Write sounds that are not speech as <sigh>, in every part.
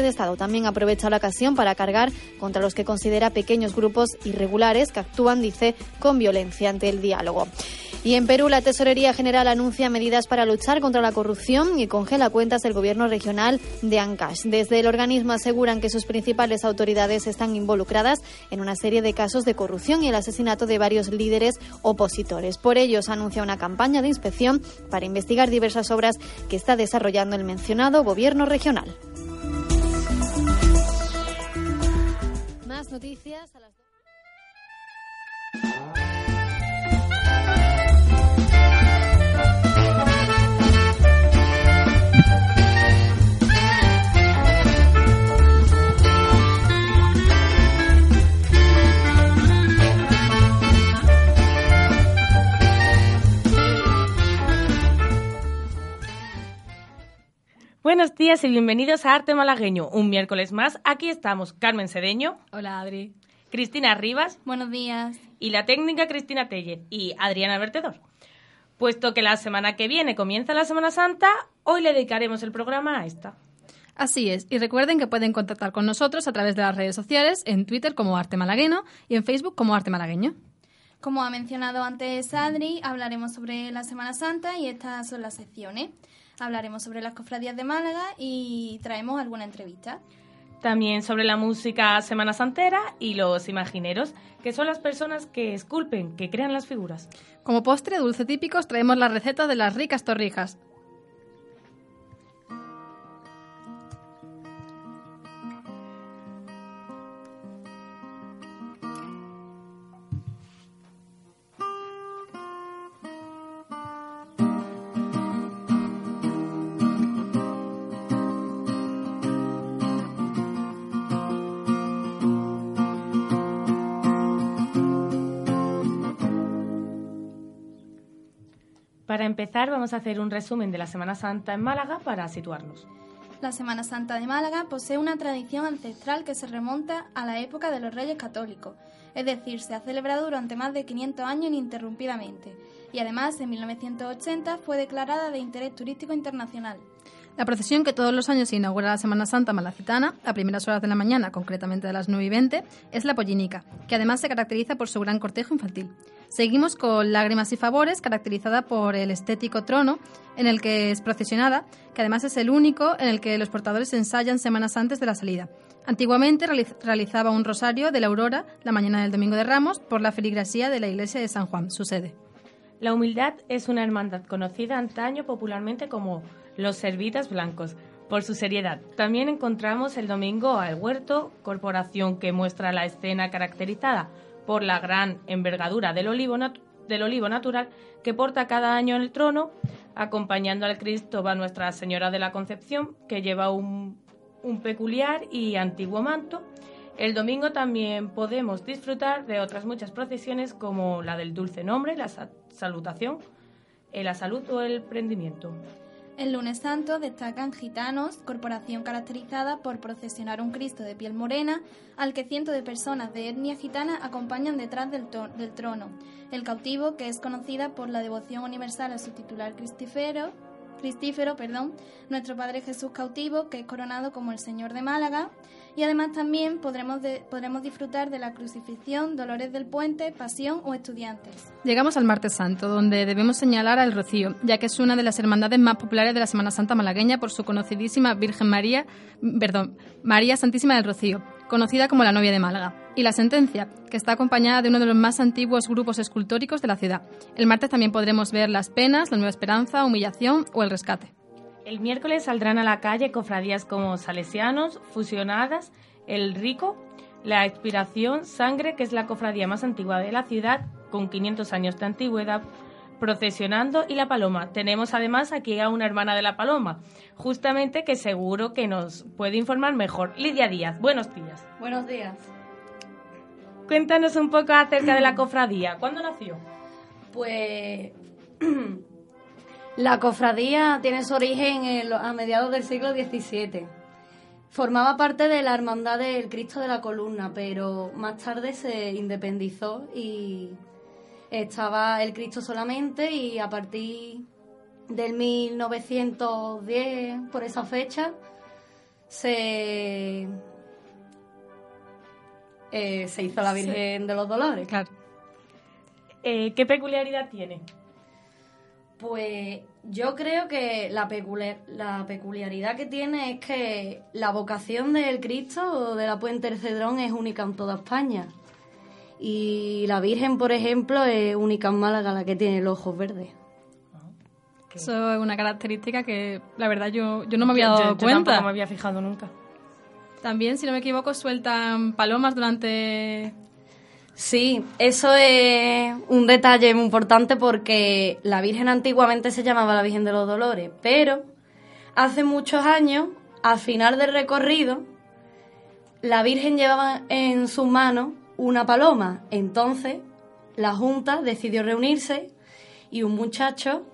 de Estado también aprovecha la ocasión para cargar contra los que considera pequeños grupos irregulares que actúan, dice, con violencia ante el diálogo. Y en Perú, la Tesorería General anuncia medidas para luchar contra la corrupción y congela cuentas del gobierno regional de Ancash. Desde el organismo aseguran que sus principales autoridades están involucradas en una serie de casos de corrupción y el asesinato de varios líderes opositores. Por ello, se anuncia una campaña de inspección para investigar diversas obras que está desarrollando el mencionado gobierno regional. Noticias a las Buenos días y bienvenidos a Arte Malagueño. Un miércoles más, aquí estamos Carmen Sedeño, Hola, Adri. Cristina Rivas Buenos días. y la técnica Cristina Tellez y Adriana Vertedor. Puesto que la semana que viene comienza la Semana Santa, hoy le dedicaremos el programa a esta. Así es, y recuerden que pueden contactar con nosotros a través de las redes sociales, en Twitter como Arte Malagueño y en Facebook como Arte Malagueño. Como ha mencionado antes Adri, hablaremos sobre la Semana Santa y estas son las secciones. Hablaremos sobre las cofradías de Málaga y traemos alguna entrevista. También sobre la música Semana Santera y los imagineros, que son las personas que esculpen, que crean las figuras. Como postre dulce típicos traemos la receta de las ricas torrijas. Para empezar, vamos a hacer un resumen de la Semana Santa en Málaga para situarnos. La Semana Santa de Málaga posee una tradición ancestral que se remonta a la época de los Reyes Católicos, es decir, se ha celebrado durante más de 500 años ininterrumpidamente y además en 1980 fue declarada de interés turístico internacional. La procesión que todos los años se inaugura la Semana Santa malacitana, a primeras horas de la mañana, concretamente a las 9 y 20, es la Pollinica, que además se caracteriza por su gran cortejo infantil. Seguimos con Lágrimas y Favores, caracterizada por el estético trono en el que es procesionada, que además es el único en el que los portadores ensayan semanas antes de la salida. Antiguamente realiz- realizaba un rosario de la aurora la mañana del Domingo de Ramos por la feligresía de la iglesia de San Juan, su sede. La humildad es una hermandad conocida antaño popularmente como los servitas blancos, por su seriedad. También encontramos el domingo al huerto, corporación que muestra la escena caracterizada por la gran envergadura del olivo, del olivo natural que porta cada año en el trono. Acompañando al Cristo va Nuestra Señora de la Concepción, que lleva un, un peculiar y antiguo manto. El domingo también podemos disfrutar de otras muchas procesiones como la del dulce nombre, la sa- salutación, eh, la salud o el prendimiento. El lunes santo destacan gitanos, corporación caracterizada por procesionar un Cristo de piel morena, al que cientos de personas de etnia gitana acompañan detrás del, trono. El cautivo, que es conocida por la devoción universal a su titular Cristífero, Cristífero, perdón, nuestro Padre Jesús cautivo, que es coronado como el Señor de Málaga, y además también podremos, de- podremos disfrutar de la crucifixión, Dolores del Puente, Pasión o Estudiantes. Llegamos al Martes Santo, donde debemos señalar al Rocío, ya que es una de las hermandades más populares de la Semana Santa malagueña por su conocidísima Virgen María, perdón, María Santísima del Rocío, conocida como la novia de Málaga, y la sentencia, que está acompañada de uno de los más antiguos grupos escultóricos de la ciudad. El martes también podremos ver Las Penas, La Nueva Esperanza, Humillación o El Rescate. El miércoles saldrán a la calle cofradías como Salesianos, Fusionadas, El Rico, La Expiración, Sangre, que es la cofradía más antigua de la ciudad, con 500 años de antigüedad, procesionando y la paloma. Tenemos además aquí a una hermana de la paloma, justamente que seguro que nos puede informar mejor. Lidia Díaz, buenos días. Buenos días. Cuéntanos un poco acerca de la cofradía. ¿Cuándo nació? Pues <clears throat> <clears throat> la cofradía tiene su origen en a mediados del siglo XVII. Formaba parte de la Hermandad del Cristo de la Columna, pero más tarde se independizó y estaba el Cristo solamente y a partir del 1910, por esa fecha, se, eh, se hizo la Virgen de los Dolores. Claro. Eh, ¿Qué peculiaridad tiene? Pues yo creo que la, la peculiaridad que tiene es que la vocación del Cristo de la Puente del Cedrón es única en toda España. Y la Virgen, por ejemplo, es única en Málaga, la que tiene los ojos verdes. Eso es una característica que, la verdad, yo, yo no me había dado cuenta. no me había fijado nunca. También, si no me equivoco, sueltan palomas durante Sí, eso es un detalle muy importante porque la Virgen antiguamente se llamaba la Virgen de los Dolores, pero hace muchos años, al final del recorrido, la Virgen llevaba en sus manos una paloma. Entonces, la Junta decidió reunirse y un muchacho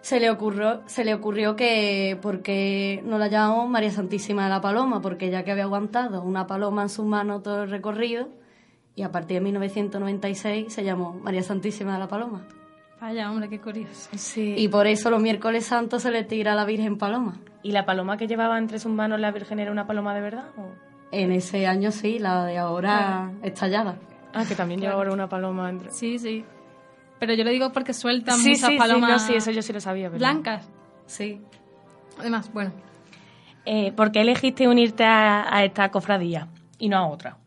se le ocurrió, se le ocurrió que porque no la llamamos María Santísima de la Paloma, porque ya que había aguantado una paloma en sus manos todo el recorrido, y a partir de 1996 se llamó María Santísima de la Paloma. Vaya, hombre, qué curioso. Sí. Y por eso los miércoles santos se le tira a la Virgen Paloma. ¿Y la paloma que llevaba entre sus manos la Virgen era una paloma de verdad? En ese año sí, la de ahora ah. estallada. Ah, que también lleva ahora una paloma entre. Sí, sí. Pero yo le digo porque sueltan sí, muchas palomas. Sí, eso yo sí lo sabía. Blancas. Sí. Además, bueno. Eh, ¿Por qué elegiste unirte a esta cofradía y no a otra?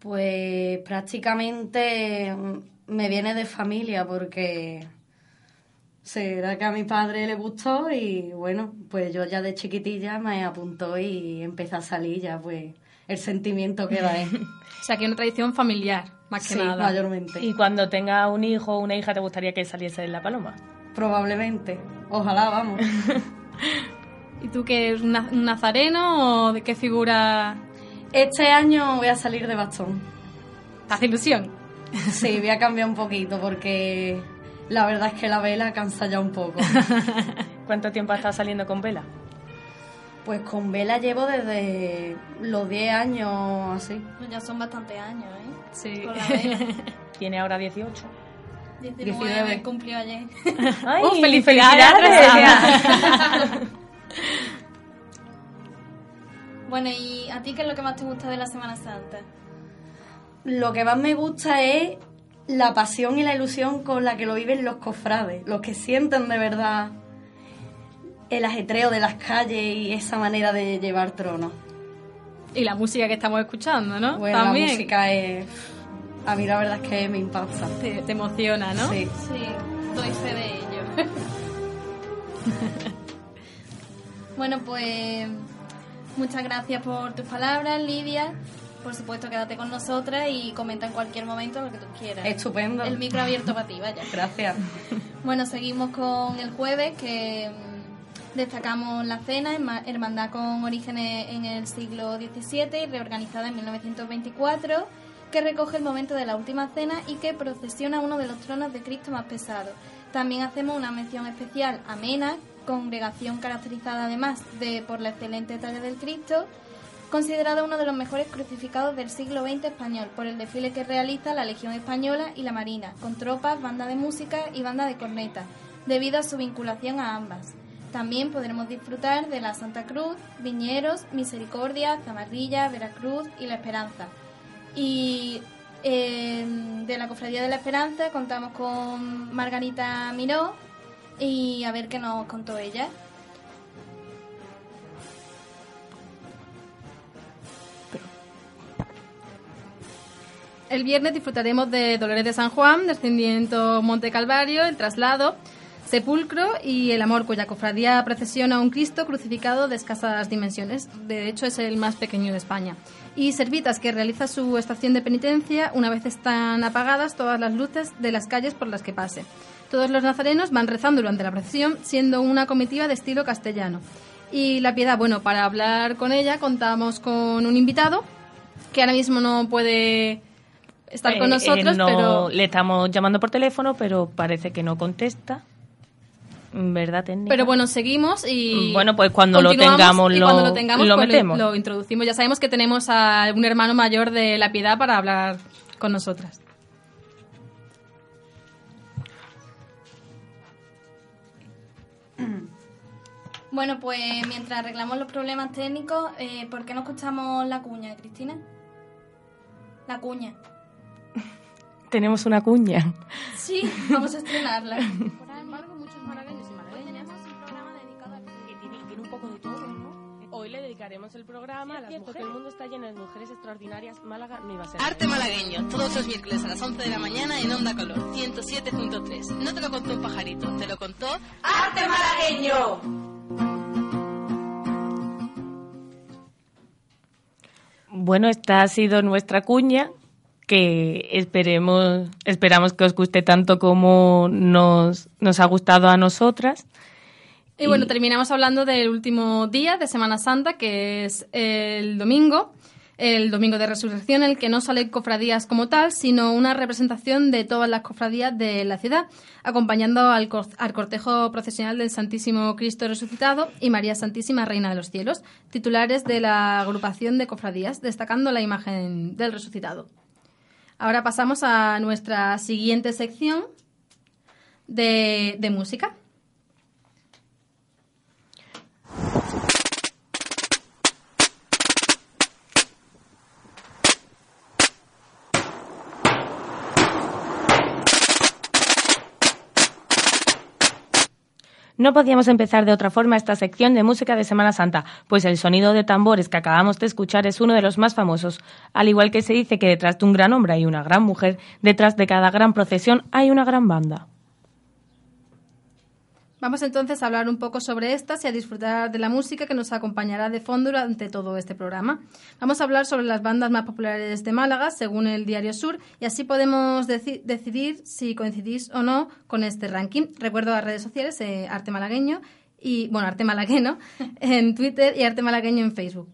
Pues prácticamente me viene de familia porque será que a mi padre le gustó y bueno, pues yo ya de chiquitilla me apuntó y empecé a salir ya pues el sentimiento que da <laughs> o sea, que una tradición familiar, más que sí, nada. mayormente. ¿Y cuando tenga un hijo o una hija te gustaría que saliese en la paloma? Probablemente. Ojalá, vamos. <laughs> ¿Y tú qué eres un nazareno o de qué figura este año voy a salir de bastón. ¿Hace ilusión? Sí, voy a cambiar un poquito porque la verdad es que la vela cansa ya un poco. <laughs> ¿Cuánto tiempo has estado saliendo con vela? Pues con vela llevo desde los 10 años así. Pues ya son bastantes años, ¿eh? Sí. <laughs> Tiene ahora 18. 19, cumplió ayer. ¡Ay, uh, felicidades! <laughs> Bueno, ¿y a ti qué es lo que más te gusta de la Semana Santa? Lo que más me gusta es la pasión y la ilusión con la que lo viven los cofrades, los que sienten de verdad el ajetreo de las calles y esa manera de llevar tronos. Y la música que estamos escuchando, ¿no? Bueno, También. la música es... A mí la verdad es que me impacta. Te, te emociona, ¿no? Sí. Sí, doy fe de ello. <laughs> bueno, pues Muchas gracias por tus palabras, Lidia. Por supuesto, quédate con nosotras y comenta en cualquier momento lo que tú quieras. Estupendo. El micro abierto para ti, vaya. Gracias. Bueno, seguimos con el jueves que mm, destacamos la cena, hermandad con orígenes en el siglo XVII y reorganizada en 1924, que recoge el momento de la última cena y que procesiona uno de los tronos de Cristo más pesados. También hacemos una mención especial a Mena, congregación caracterizada además de por la excelente talla del Cristo, considerada uno de los mejores crucificados del siglo XX español por el desfile que realiza la Legión Española y la Marina, con tropas, banda de música y banda de corneta, debido a su vinculación a ambas. También podremos disfrutar de la Santa Cruz, Viñeros, Misericordia, Zamarrilla, Veracruz y La Esperanza. Y eh, de la Cofradía de la Esperanza contamos con Margarita Miró, y a ver qué nos contó ella. El viernes disfrutaremos de Dolores de San Juan, descendiendo Monte Calvario, el traslado, sepulcro y el amor, cuya cofradía procesiona a un Cristo crucificado de escasas dimensiones. De hecho, es el más pequeño de España. Y Servitas, que realiza su estación de penitencia una vez están apagadas todas las luces de las calles por las que pase. Todos los nazarenos van rezando durante la procesión, siendo una comitiva de estilo castellano. Y la piedad, bueno, para hablar con ella contamos con un invitado que ahora mismo no puede estar con Eh, nosotros, eh, no, pero Le estamos llamando por teléfono, pero parece que no contesta. ¿Verdad, técnica? Pero bueno, seguimos y... Bueno, pues cuando lo tengamos y lo- cuando lo, tengamos, lo pues metemos. lo introducimos. Ya sabemos que tenemos a un hermano mayor de la piedad para hablar con nosotras. Bueno, pues mientras arreglamos los problemas técnicos, eh, ¿por qué no escuchamos la cuña, Cristina? La cuña. <laughs> Tenemos una cuña. Sí, vamos a estrenarla. Tiene un poco de todo, ¿no? Hoy le dedicaremos el programa a las mujeres. El mundo está lleno de mujeres extraordinarias. Málaga no iba a ser. Arte malagueño, todos los miércoles a las 11 de la mañana en Onda Color 107.3. No te lo contó un pajarito, te lo contó Arte malagueño. Bueno, esta ha sido nuestra cuña que esperemos, esperamos que os guste tanto como nos, nos ha gustado a nosotras. Y bueno, terminamos hablando del último día de Semana Santa, que es el domingo, el domingo de resurrección, en el que no salen cofradías como tal, sino una representación de todas las cofradías de la ciudad, acompañando al, cor- al cortejo procesional del Santísimo Cristo resucitado y María Santísima Reina de los Cielos, titulares de la agrupación de cofradías, destacando la imagen del resucitado. Ahora pasamos a nuestra siguiente sección de música. No podíamos empezar de otra forma esta sección de música de Semana Santa, pues el sonido de tambores que acabamos de escuchar es uno de los más famosos. Al igual que se dice que detrás de un gran hombre hay una gran mujer, detrás de cada gran procesión hay una gran banda. Vamos entonces a hablar un poco sobre estas y a disfrutar de la música que nos acompañará de fondo durante todo este programa. Vamos a hablar sobre las bandas más populares de Málaga, según el Diario Sur, y así podemos deci- decidir si coincidís o no con este ranking. Recuerdo las redes sociales, eh, Arte Malagueño, y, bueno, Arte Malagueño <laughs> en Twitter y Arte Malagueño en Facebook.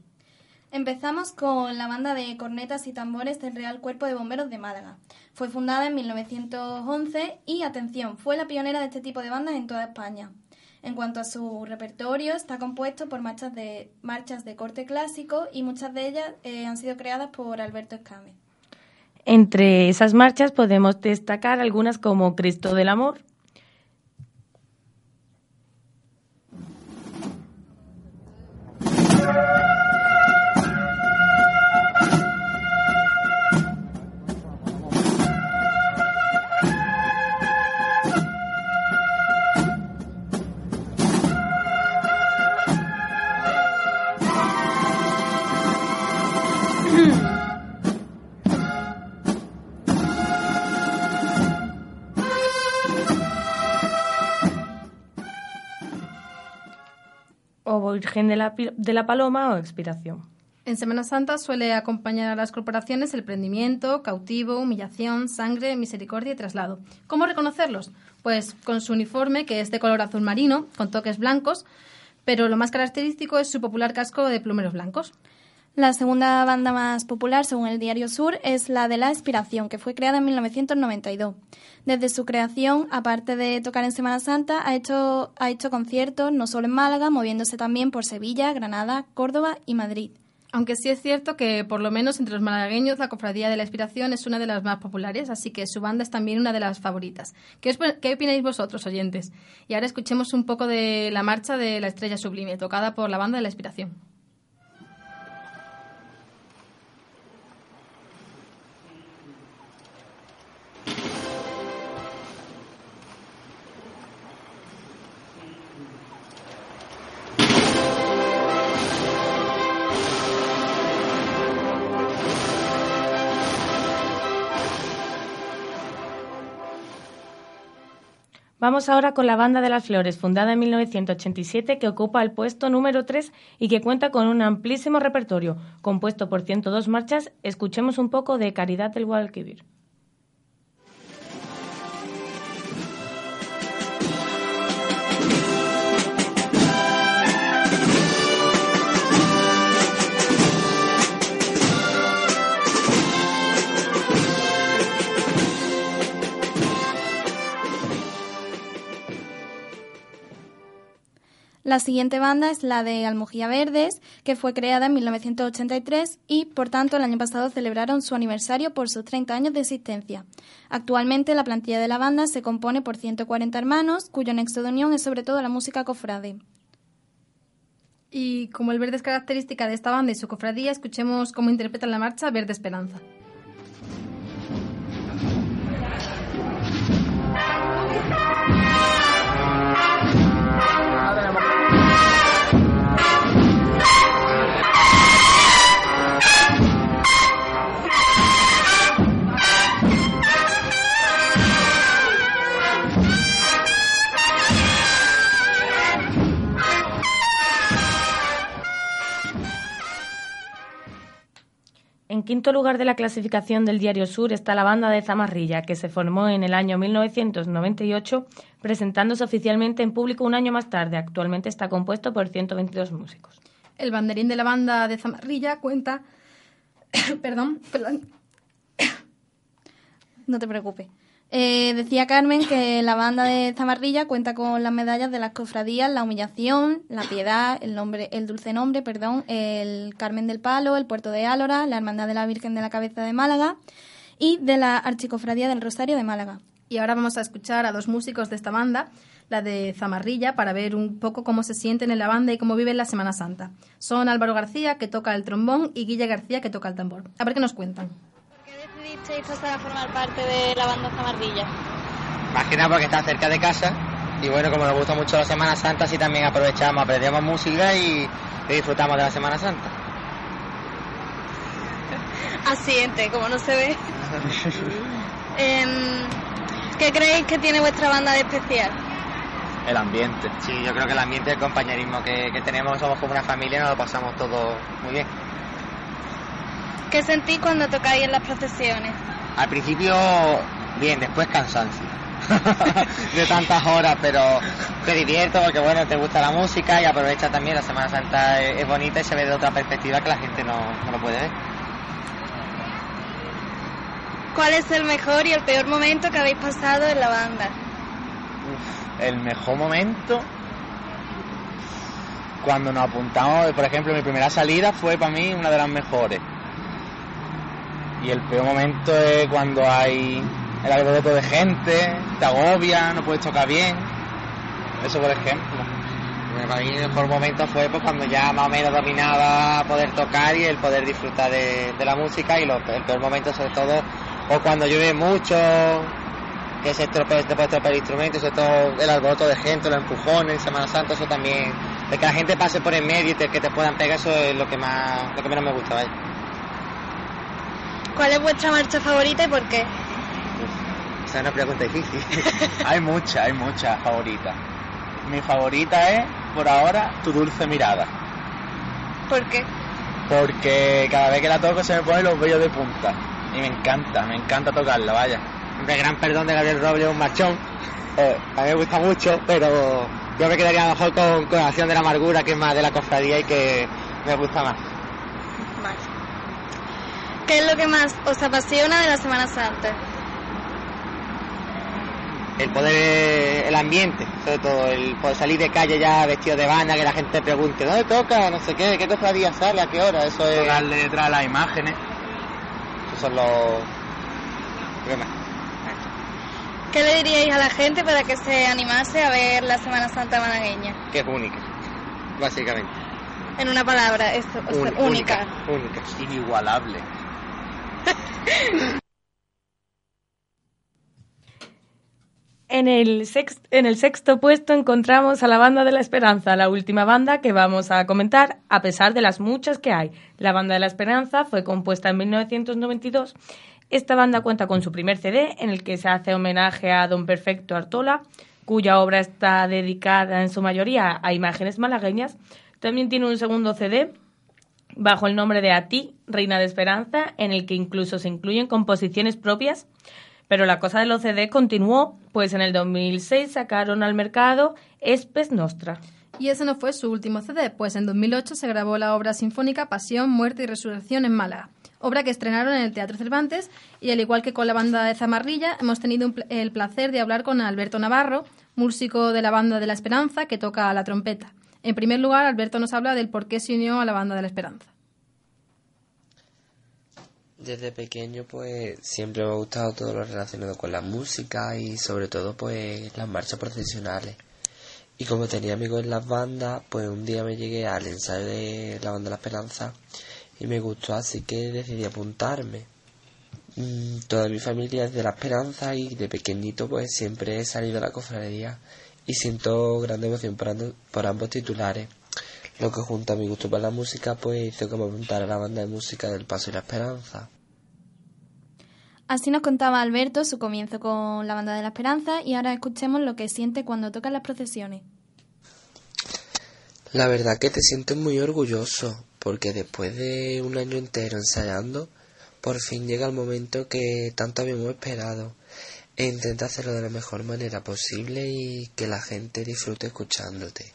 Empezamos con la banda de cornetas y tambores del Real Cuerpo de Bomberos de Málaga. Fue fundada en 1911 y, atención, fue la pionera de este tipo de bandas en toda España. En cuanto a su repertorio, está compuesto por marchas de, marchas de corte clásico y muchas de ellas eh, han sido creadas por Alberto Escame. Entre esas marchas podemos destacar algunas como Cristo del Amor, Virgen de la, de la Paloma o Expiración. En Semana Santa suele acompañar a las corporaciones el prendimiento, cautivo, humillación, sangre, misericordia y traslado. ¿Cómo reconocerlos? Pues con su uniforme, que es de color azul marino, con toques blancos, pero lo más característico es su popular casco de plumeros blancos. La segunda banda más popular, según el Diario Sur, es la de La Inspiración, que fue creada en 1992. Desde su creación, aparte de tocar en Semana Santa, ha hecho, ha hecho conciertos no solo en Málaga, moviéndose también por Sevilla, Granada, Córdoba y Madrid. Aunque sí es cierto que, por lo menos entre los malagueños, la Cofradía de la Inspiración es una de las más populares, así que su banda es también una de las favoritas. ¿Qué, qué opináis vosotros, oyentes? Y ahora escuchemos un poco de la marcha de la Estrella Sublime, tocada por la banda de la Inspiración. Vamos ahora con la Banda de las Flores, fundada en 1987, que ocupa el puesto número 3 y que cuenta con un amplísimo repertorio, compuesto por 102 marchas. Escuchemos un poco de Caridad del Guadalquivir. La siguiente banda es la de Almojía Verdes, que fue creada en 1983 y, por tanto, el año pasado celebraron su aniversario por sus 30 años de existencia. Actualmente, la plantilla de la banda se compone por 140 hermanos, cuyo nexo de unión es sobre todo la música cofrade. Y como el verde es característica de esta banda y su cofradía, escuchemos cómo interpretan la marcha Verde Esperanza. En quinto lugar de la clasificación del Diario Sur está la banda de Zamarrilla, que se formó en el año 1998, presentándose oficialmente en público un año más tarde. Actualmente está compuesto por 122 músicos. El banderín de la banda de Zamarrilla cuenta... <coughs> perdón, perdón. <coughs> No te preocupes. Eh, decía Carmen que la banda de Zamarrilla cuenta con las medallas de las cofradías La Humillación, La Piedad, el, nombre, el Dulce Nombre, perdón, el Carmen del Palo, el Puerto de Álora, la Hermandad de la Virgen de la Cabeza de Málaga y de la Archicofradía del Rosario de Málaga. Y ahora vamos a escuchar a dos músicos de esta banda, la de Zamarrilla, para ver un poco cómo se sienten en la banda y cómo viven la Semana Santa. Son Álvaro García, que toca el trombón, y Guilla García, que toca el tambor. A ver qué nos cuentan decidisteis pasar a formar parte de la banda Zamarrilla? Más que nada porque está cerca de casa y bueno, como nos gusta mucho la Semana Santa, así también aprovechamos, aprendemos música y, disfrutamos de la Semana Santa. <laughs> Asiente, como no se ve. <laughs> Em, ¿Qué creéis que tiene vuestra banda de especial? El ambiente. Sí, yo creo que el ambiente y el compañerismo que, que tenemos, somos como una familia y nos lo pasamos todo muy bien. ¿Qué sentís cuando tocáis en las procesiones? Al principio, bien, después cansancio. <laughs> de tantas horas, pero te divierto porque bueno, te gusta la música y aprovecha también la Semana Santa es, bonita y se ve de otra perspectiva que la gente no, no lo puede ver. ¿Cuál es el mejor y el peor momento que habéis pasado en la banda? el mejor momento cuando nos apuntamos, por ejemplo, mi primera salida fue para mí una de las mejores y el peor momento es cuando hay el alboroto de gente, te agobia, no puedes tocar bien. Eso por ejemplo. Para mí el mejor momento fue pues, cuando ya más o menos dominaba poder tocar y el poder disfrutar de, la música y el peor momento sobre todo o cuando llueve mucho, que se estropea, te puede estropear el instrumento, sobre todo el alboroto de gente, los empujones en Semana Santa, eso también, de que la gente pase por el medio y que te puedan pegar, eso es lo que más, lo que menos me gusta, ¿Cuál es vuestra marcha favorita y por qué? Esa es una pregunta difícil. <laughs> hay muchas, hay muchas favoritas. Mi favorita es, por ahora, Tu Dulce Mirada. ¿Por qué? Porque cada vez que la toco se me ponen los vellos de punta. Y me encanta, me encanta tocarla, vaya. De gran perdón de Gabriel Robles, un machón. Eh, a mí me gusta mucho, pero yo me quedaría mejor con, con la acción de la amargura, que es más de la cofradía y que me gusta más. ¿Qué es lo que más os apasiona de la Semana Santa? El poder, el ambiente, sobre todo, el poder salir de calle ya vestido de banda, que la gente pregunte, ¿dónde toca? No sé qué, ¿qué cofradía sale? ¿A qué hora? Eso es... Darle detrás las imágenes. Esos son los... ¿Qué le diríais a la gente para que se animase a ver la Semana Santa malagueña? Que es única, básicamente. En una palabra, esto, única. Única, única. Inigualable. <laughs> En el, sexto puesto encontramos a la Banda de la Esperanza, la última banda que vamos a comentar, a pesar de las muchas que hay. La Banda de la Esperanza fue compuesta en 1992. Esta banda cuenta con su primer CD, en el que se hace homenaje a Don Perfecto Artola, cuya obra está dedicada en su mayoría a imágenes malagueñas. También tiene un segundo CD, bajo el nombre de A ti, Reina de Esperanza, en el que incluso se incluyen composiciones propias. Pero la cosa de los CD continuó, pues en el 2006 sacaron al mercado Espes Nostra. Y ese no fue su último CD, pues en 2008 se grabó la obra sinfónica Pasión, Muerte y Resurrección en Málaga, obra que estrenaron en el Teatro Cervantes y al igual que con la banda de Zamarrilla, hemos tenido el placer de hablar con Alberto Navarro, músico de la banda de la Esperanza que toca la trompeta. En primer lugar, Alberto nos habla del por qué se unió a la banda de la Esperanza. Desde pequeño pues siempre me ha gustado todo lo relacionado con la música y sobre todo pues las marchas profesionales. Y como tenía amigos en las bandas, pues un día me llegué al ensayo de la banda La Esperanza y me gustó así que decidí apuntarme. Mm, toda mi familia es de La Esperanza y de pequeñito pues siempre he salido a la cofradía y siento gran devoción por, por ambos titulares. Lo que junto a mi gusto por la música pues hizo que me apuntara a la banda de música del Paso y la Esperanza. Así nos contaba Alberto su comienzo con la banda de la Esperanza y ahora escuchemos lo que siente cuando toca las procesiones. La verdad que te sientes muy orgulloso porque después de un año entero ensayando, por fin llega el momento que tanto habíamos esperado e intenta hacerlo de la mejor manera posible y que la gente disfrute escuchándote.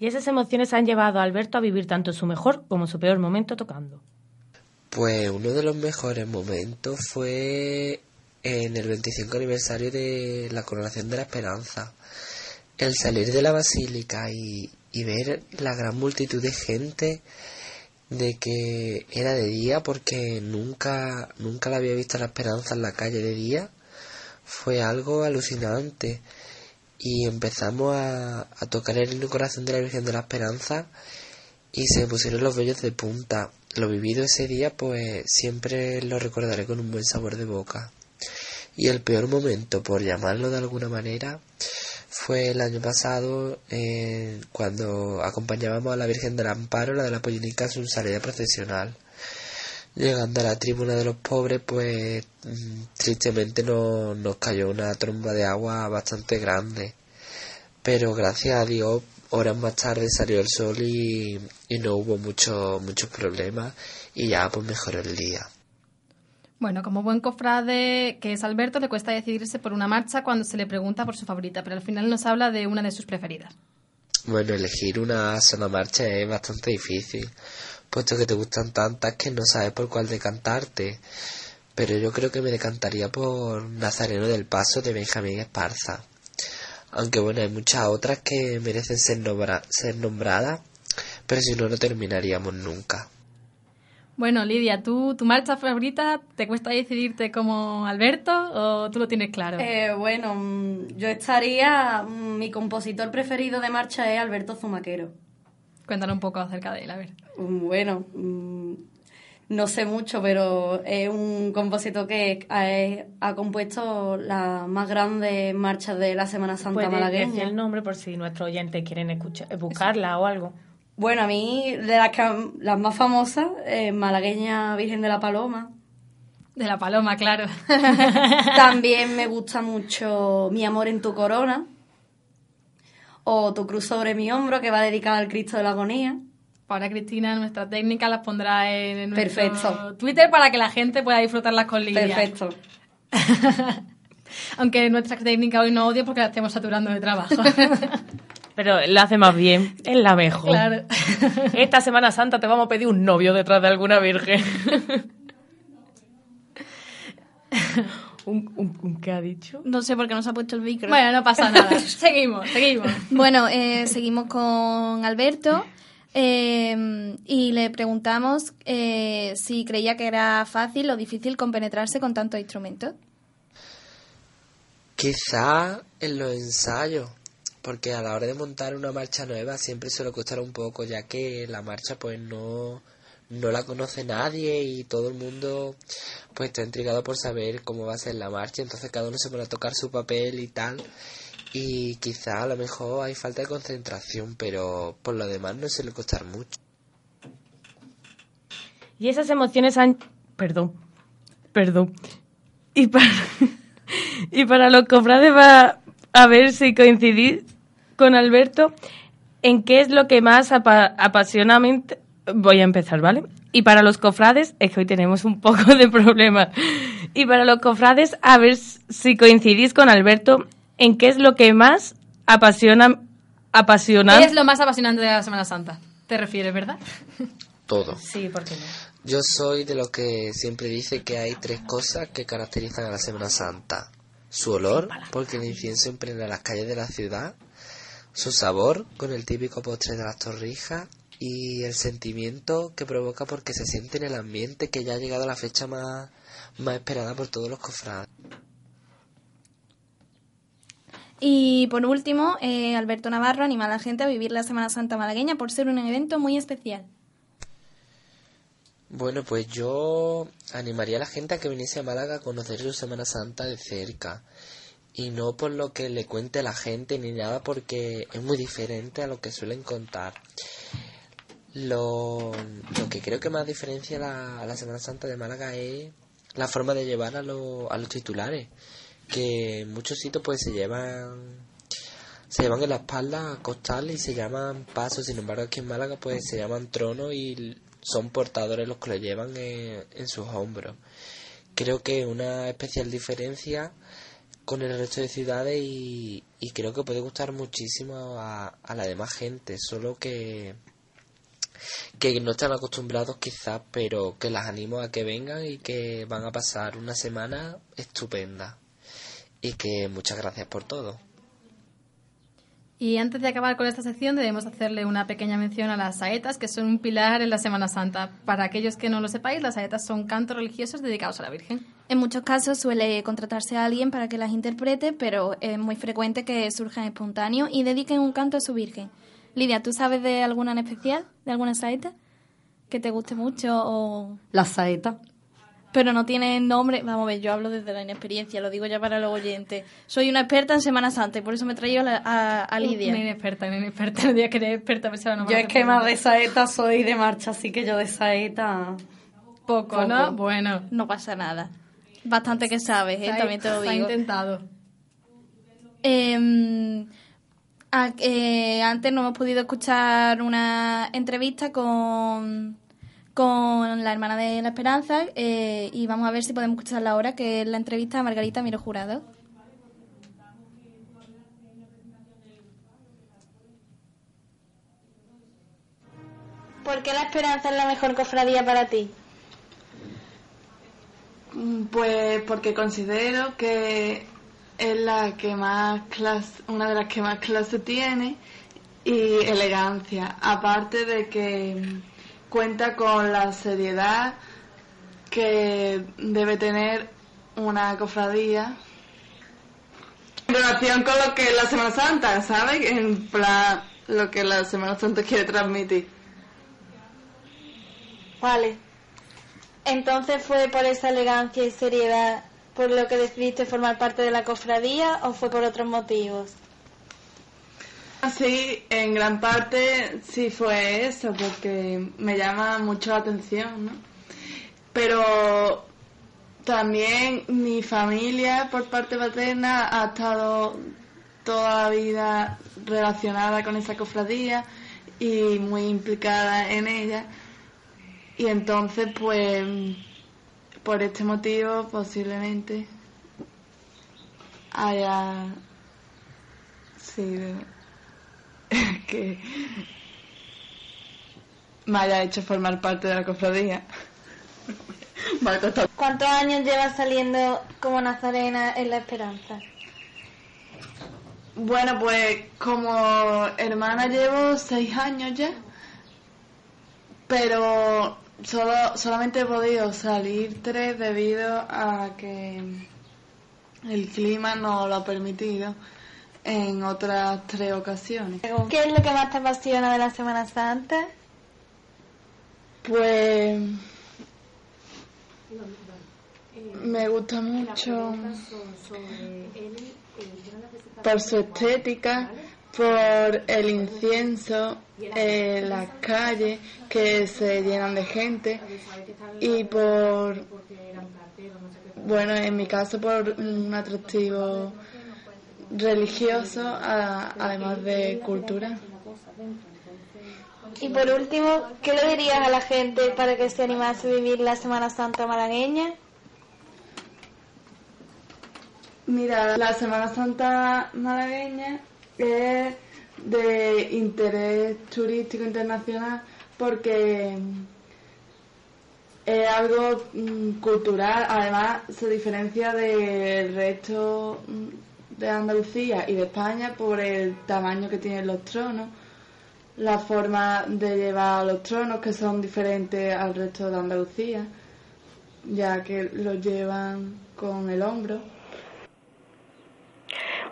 Y esas emociones han llevado a Alberto a vivir tanto su mejor como su peor momento tocando. Pues uno de los mejores momentos fue en el 25 aniversario de la coronación de la esperanza. El salir de la basílica y, y ver la gran multitud de gente de que era de día porque nunca nunca la había visto la esperanza en la calle de día fue algo alucinante y empezamos a, a tocar el corazón de la Virgen de la Esperanza y se pusieron los vellos de punta. Lo vivido ese día, pues siempre lo recordaré con un buen sabor de boca. Y el peor momento, por llamarlo de alguna manera, fue el año pasado eh, cuando acompañábamos a la Virgen del Amparo, la de la Pollinica, en su salida procesional. Llegando a la tribuna de los pobres, pues mm, tristemente no, nos cayó una tromba de agua bastante grande. Pero gracias a Dios, horas más tarde salió el sol y, y no hubo mucho, muchos problemas y ya pues mejoró el día. Bueno, como buen cofrade que es Alberto, le cuesta decidirse por una marcha cuando se le pregunta por su favorita, pero al final nos habla de una de sus preferidas. Bueno, elegir una sola marcha es bastante difícil, puesto que te gustan tantas que no sabes por cuál decantarte. Pero yo creo que me decantaría por Nazareno del Paso de Benjamín Esparza. Aunque bueno, hay muchas otras que merecen ser, nombra ser nombradas, pero si no, no terminaríamos nunca. Bueno, Lidia, ¿tú, ¿tu marcha favorita te cuesta decidirte como Alberto o tú lo tienes claro? Eh, bueno, mm, yo estaría. mm, Mi compositor preferido de marcha es Alberto Zumaquero. Cuéntanos un poco acerca de él, a ver. Mm, Bueno, mm, no sé mucho, pero es un compositor que ha, ha compuesto las más grandes marchas de la Semana Santa decir malagueña. el nombre por si nuestros oyentes quieren escuchar, buscarla o algo. Bueno, a mí, de las, que- las más famosas, eh, Malagueña Virgen de la Paloma. De la Paloma, claro. <laughs> También me gusta mucho Mi amor en tu corona. O Tu cruz sobre mi hombro, que va dedicada al Cristo de la agonía. Ahora Cristina, nuestra técnica, las pondrá en nuestro Perfecto. Twitter para que la gente pueda disfrutarlas con Lidia. Perfecto. <laughs> Aunque nuestra técnica hoy no odio porque la estamos saturando de trabajo. <laughs> Pero la hace más bien, es la mejor. Claro. <laughs> Esta Semana Santa te vamos a pedir un novio detrás de alguna virgen. ¿Un, un, un qué ha dicho? No sé por qué no se ha puesto el micro. bueno, no pasa nada. <laughs> seguimos, seguimos. Bueno, eh, seguimos con Alberto eh, y le preguntamos eh, si creía que era fácil o difícil compenetrarse con tantos instrumentos. Quizá en los ensayos, porque a la hora de montar una marcha nueva siempre suele costar un poco, ya que la marcha pues no, no la conoce nadie y todo el mundo pues está intrigado por saber cómo va a ser la marcha, entonces cada uno se pone a tocar su papel y tal. Y quizá a lo mejor hay falta de concentración, pero por lo demás no suele costar mucho. Y esas emociones han... Perdón. Perdón. Y para, <laughs> y para los cofrades va a ver si coincidís con Alberto en qué es lo que más apa- apasionamente... Voy a empezar, ¿vale? Y para los cofrades, es que hoy tenemos un poco de problemas. Y para los cofrades, a ver si coincidís con Alberto en qué es lo que más apasiona... Apasiona... ¿Qué es lo más apasionante de la Semana Santa? ¿Te refieres, verdad? Todo. Sí, ¿por qué no? Yo soy de los que siempre dice que hay tres cosas que caracterizan a la Semana Santa. Su olor, porque el incienso impregna las calles de la ciudad. su sabor con el típico postre de las torrijas y el sentimiento que provoca porque se siente en el ambiente que ya ha llegado la fecha más, más esperada por todos los cofrades. Y por último, eh, Alberto Navarro anima a la gente a vivir la Semana Santa malagueña por ser un evento muy especial. Bueno, pues yo animaría a la gente a que viniese a Málaga a conocer su Semana Santa de cerca. Y no por lo que le cuente la gente ni nada, porque es muy diferente a lo que suelen contar. Lo, lo que creo que más diferencia la, la Semana Santa de Málaga es la forma de llevar a, lo- a los titulares. Que en muchos sitios pues se llevan se llevan en la espalda costales y se llaman pasos, sin embargo aquí en Málaga pues se llaman tronos y son portadores los que lo llevan en, en sus hombros. Creo que una especial diferencia con el resto de ciudades y, y creo que puede gustar muchísimo a, a la demás gente, solo que que no están acostumbrados quizás, pero que las animo a que vengan y que van a pasar una semana estupenda. Y que muchas gracias por todo. Y antes de acabar con esta sección debemos hacerle una pequeña mención a las saetas, que son un pilar en la Semana Santa. Para aquellos que no lo sepáis, las saetas son cantos religiosos dedicados a la Virgen. En muchos casos suele contratarse a alguien para que las interprete, pero es muy frecuente que surjan espontáneos y dediquen un canto a su Virgen. Lidia, ¿tú sabes de alguna en especial? ¿De alguna saeta? ¿Que te guste mucho o...? La saeta. Pero no tiene nombre. Vamos a ver, yo hablo desde la inexperiencia, lo digo ya para los oyentes. Soy una experta en Semana Santa y por eso me he traído a, la- a, a Lidia. Una inexperta, una inexperta. <laughs> No diga que eres experta, pero no Yo es que más de saeta soy de marcha, así que yo de saeta... Poco, ¿no? Bueno. No pasa nada. Bastante que sabes, ¿eh? También te lo se ha digo. intentado. Eh, a- eh, antes no hemos podido escuchar una entrevista con, con la hermana de la Esperanza eh, y vamos a ver si podemos escucharla ahora, que es la entrevista a Margarita Miro Jurado. ¿Por qué la esperanza es la mejor cofradía para ti? Mm, Pues porque considero que es la que más clase, una de las que más clase tiene y elegancia, aparte de que cuenta con la seriedad que debe tener una cofradía en relación con lo que es la Semana Santa, ¿sabes? En plan, lo que la Semana Santa quiere transmitir. Vale. Entonces fue por esa elegancia y seriedad por lo que decidiste formar parte de la cofradía o fue por otros motivos? Sí, en gran parte sí fue eso, porque me llama mucho la atención, ¿no? Pero también mi familia por parte paterna ha estado toda la vida relacionada con esa cofradía y muy implicada en ella. Y entonces, pues, por este motivo, posiblemente haya sido <laughs> que me haya hecho formar parte de la cofradía. <laughs> ¿Cuántos años llevas saliendo como nazarena en la esperanza? Bueno, pues como hermana llevo seis años ya, pero solo, solamente he podido salir tres debido a que el clima no lo ha permitido en otras tres ocasiones. ¿Qué es lo que más te apasiona de la Semana Santa? Pues me gusta mucho por su estética, por el incienso, eh, las calles que se llenan de gente y por, bueno, en mi caso por un atractivo religioso, a- además de cultura. Y por último, ¿qué le dirías a la gente para que se animase a vivir la Semana Santa malagueña? Mira, la Semana Santa malagueña es de interés turístico internacional porque es algo mm, cultural, además se diferencia del resto mm, de Andalucía y de España por el tamaño que tienen los tronos, la forma de llevar los tronos que son diferentes al resto de Andalucía, ya que los llevan con el hombro.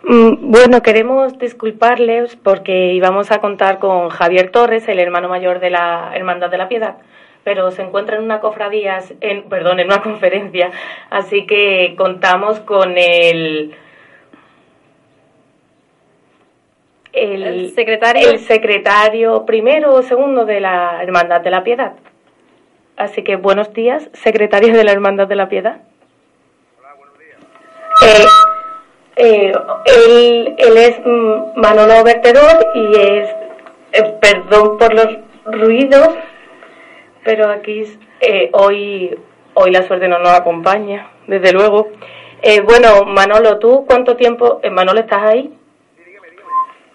Mm, Bueno, queremos disculparles porque íbamos a contar con Javier Torres, el hermano mayor de la Hermandad de la Piedad, pero se encuentra en una cofradía, en, perdón, en una <laughs> conferencia, así que contamos con el el, El secretario. el secretario primero o segundo de la Hermandad de la Piedad. Así que buenos días, secretario de la Hermandad de la Piedad. Eh, eh, él, él es mm, Manolo Vertedor y es, eh, perdón por los ruidos, pero aquí eh, hoy, hoy la suerte no nos acompaña, desde luego. Eh, bueno, Manolo, ¿tú cuánto tiempo, Manolo, estás ahí?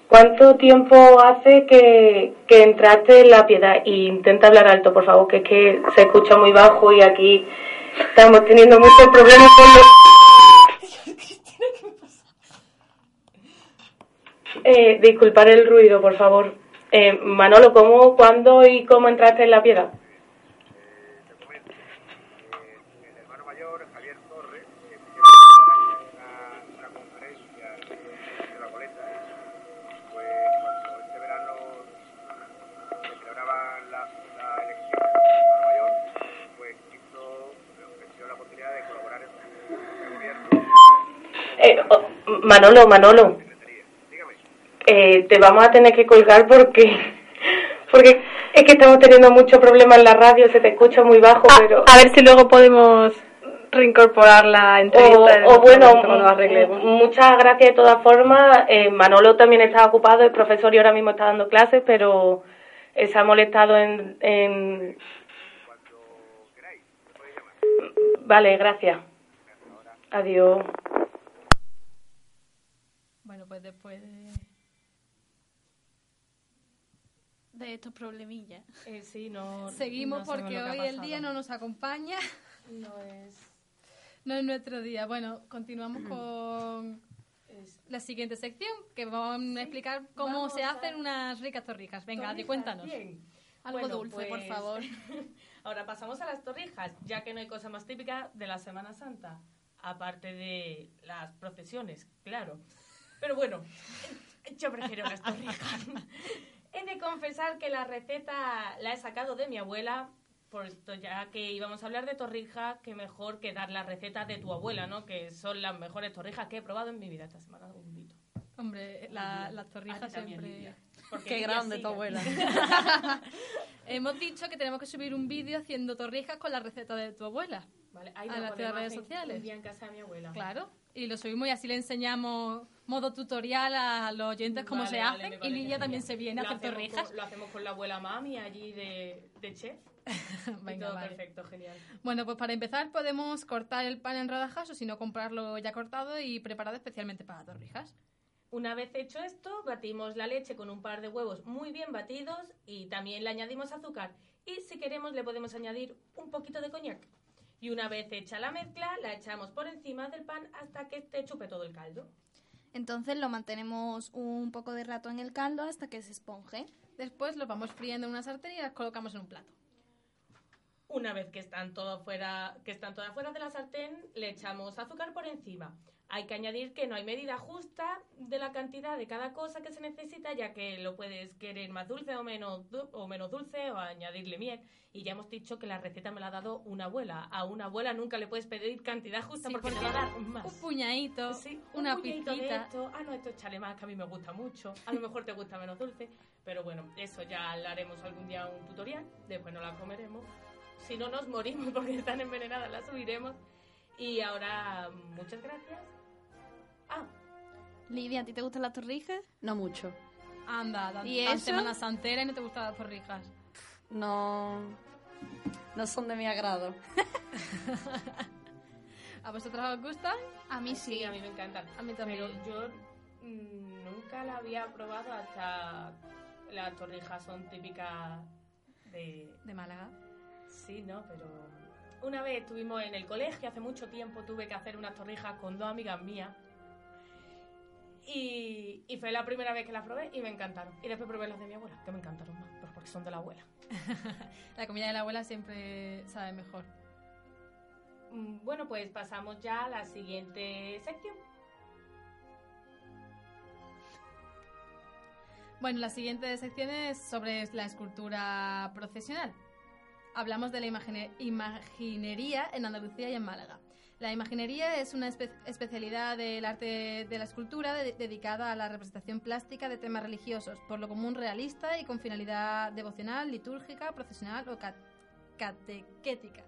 ¿Cuánto tiempo hace que, que entraste en la piedad? Y intenta hablar alto, por favor, que es que se escucha muy bajo y aquí estamos teniendo muchos problemas con los... Eh, disculpar el ruido, por favor. Eh, Manolo, ¿cómo, cuándo y cómo entraste en la piedad? Eh, oh, Manolo, Manolo. Eh, te vamos a tener que colgar porque porque es que estamos teniendo muchos problemas en la radio, se te escucha muy bajo, pero A ver si luego podemos reincorporar la entrevista. en o, o el bueno, momento cuando lo arreglemos. m- muchas gracias de todas formas. Eh, Manolo también está ocupado, es profesor y ahora mismo está dando clases, pero eh, se ha molestado en, en... Vale, gracias. Adiós. Bueno, pues después de... De estos problemillas. Eh, sí, no. Seguimos no porque hoy el día no nos acompaña. No es. <laughs> No es nuestro día. Bueno, continuamos con la siguiente sección, que vamos a explicar cómo vamos se a- hacen unas ricas torrijas. Venga, Torrijas, cuéntanos. bien. Algo Bueno, dulce, por pues, favor. <laughs> Ahora pasamos a las torrijas, ya que no hay cosa más típica de la Semana Santa, aparte de las procesiones, claro. Pero bueno, <laughs> yo prefiero las torrijas. He de confesar que la receta la he sacado de mi abuela, puesto ya que íbamos a hablar de torrijas, que mejor que dar la receta de tu abuela, ¿no? Que son las mejores torrijas que he probado en mi vida esta semana. Un. Hombre, la- las torrijas también, siempre... Porque Qué grande tu abuela. <laughs> Hemos dicho que tenemos que subir un vídeo haciendo torrijas con la receta de tu abuela. Vale, ahí a las redes sociales. un día en casa de mi abuela. Claro. Y lo subimos y así le enseñamos modo tutorial a los oyentes cómo Vale, se vale, hacen. me y Lidia también se viene a Lo hacer hacemos torrijas. con- lo hacemos con la abuela mami allí de, de chef. <laughs> Venga, todo vale. perfecto, genial. Bueno, pues para empezar podemos cortar el pan en rodajas o si no comprarlo ya cortado y preparado especialmente para torrijas. Una vez hecho esto, batimos la leche con un par de huevos muy bien batidos y también le añadimos azúcar. Y si queremos le podemos añadir un poquito de coñac. Y una vez hecha la mezcla, la echamos por encima del pan hasta que te chupe todo el caldo. Entonces lo mantenemos un poco de rato en el caldo hasta que se esponje. Después los vamos friendo en una sartén y las colocamos en un plato. Una vez que están todo fuera, que están todas fuera de la sartén, le echamos azúcar por encima. Hay que añadir que no hay medida justa de la cantidad de cada cosa que se necesita, ya que lo puedes querer más dulce o menos, du- o menos dulce, o añadirle miel. Y ya hemos dicho que la receta me la ha dado una abuela. A una abuela nunca le puedes pedir cantidad justa Sí, porque, te va a dar más. Un puñadito, Sí, una un puñadito de pizquita. esto. Ah, no, esto échale más, que a mí me gusta mucho. A lo mejor te gusta menos dulce. Pero bueno, eso ya lo haremos algún día un tutorial. Después no la comeremos. Si no nos morimos <laughs> porque están envenenadas, la subiremos. Y ahora, muchas gracias. Ah, Lidia, ¿a ti te gustan las torrijas? No mucho. Anda, tan, ¿Y tan eso? Semana Santera y no te gustan las torrijas. No. No son de mi agrado. <laughs> ¿A vosotros os gustan? A mí sí. a mí me encantan. A mí también. Pero yo mm, nunca la había probado hasta las torrijas son típicas de, De Málaga. Sí, no, pero una vez estuvimos en el colegio, hace mucho tiempo tuve que hacer unas torrijas con dos amigas mías Y, y fue la primera vez que las probé y me encantaron. Y después probé las de mi abuela, que me encantaron más, pues porque son de la abuela. <laughs> La comida de la abuela siempre sabe mejor. Mm, Bueno, pues pasamos ya a la siguiente sección. Bueno, la siguiente sección es sobre la escultura procesional. Hablamos de la imagine- imaginería en Andalucía y en Málaga. La imaginería es una espe- especialidad del arte de la escultura de- dedicada a la representación plástica de temas religiosos, por lo común realista y con finalidad devocional, litúrgica, procesional o ca- catequética.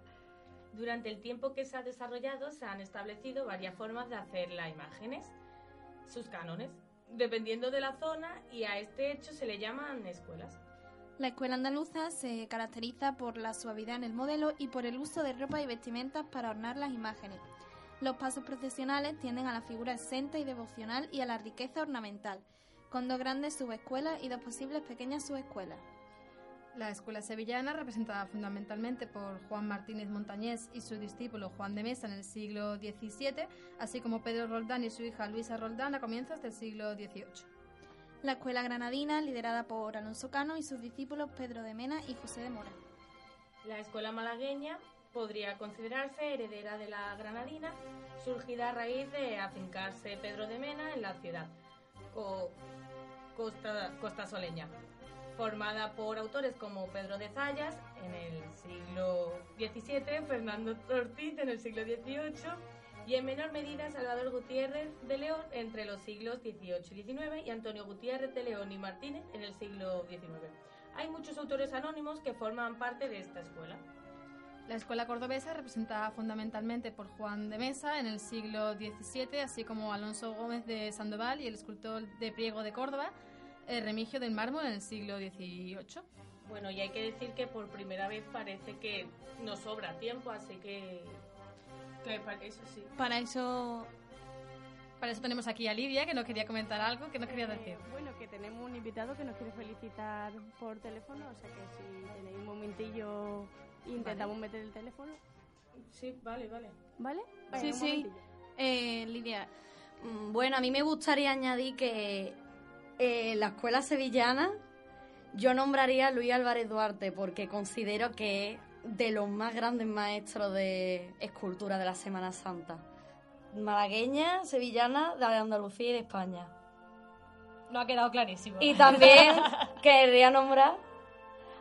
Durante el tiempo que se ha desarrollado se han establecido varias formas de hacer las imágenes, sus cánones, dependiendo de la zona y a este hecho se le llaman escuelas. La escuela andaluza se caracteriza por la suavidad en el modelo y por el uso de ropa y vestimentas para ornar las imágenes. Los pasos procesionales tienden a la figura exenta y devocional y a la riqueza ornamental, con dos grandes subescuelas y dos posibles pequeñas subescuelas. La escuela sevillana, representada fundamentalmente por Juan Martínez Montañés y su discípulo Juan de Mesa en el siglo XVII, así como Pedro Roldán y su hija Luisa Roldán a comienzos del siglo XVIII. La escuela granadina, liderada por Alonso Cano y sus discípulos Pedro de Mena y José de Mora. La escuela malagueña podría considerarse heredera de la granadina, surgida a raíz de afincarse Pedro de Mena en la ciudad, co- costa, costa soleña, formada por autores como Pedro de Zayas en el siglo XVII, Fernando Ortiz en el siglo XVIII y en menor medida Salvador Gutiérrez de León entre los siglos XVIII y XIX y Antonio Gutiérrez de León y Martínez en el siglo XIX. Hay muchos autores anónimos que forman parte de esta escuela. La escuela cordobesa, representada fundamentalmente por Juan de Mesa en el siglo XVII, así como Alonso Gómez de Sandoval y el escultor de Priego de Córdoba, eh, Remigio del Mármol en el siglo XVIII. Bueno, y hay que decir que por primera vez parece que nos sobra tiempo, así que... que pa- eso sí. Para eso Para eso tenemos aquí a Lidia, que nos quería comentar algo, que nos quería decir. Eh, bueno, que tenemos un invitado que nos quiere felicitar por teléfono, o sea que si tenéis un momentillo intentamos meter el teléfono. Sí, vale, vale. ¿Vale? Sí, un sí. momentillo. Eh, Lidia, Mm, Bueno, a mí me gustaría añadir que eh, la escuela sevillana yo nombraría a Luis Álvarez Duarte porque considero que es de los más grandes maestros de escultura de la Semana Santa. Malagueña, sevillana, de Andalucía y de España. No ha quedado clarísimo. Y también <laughs> querría nombrar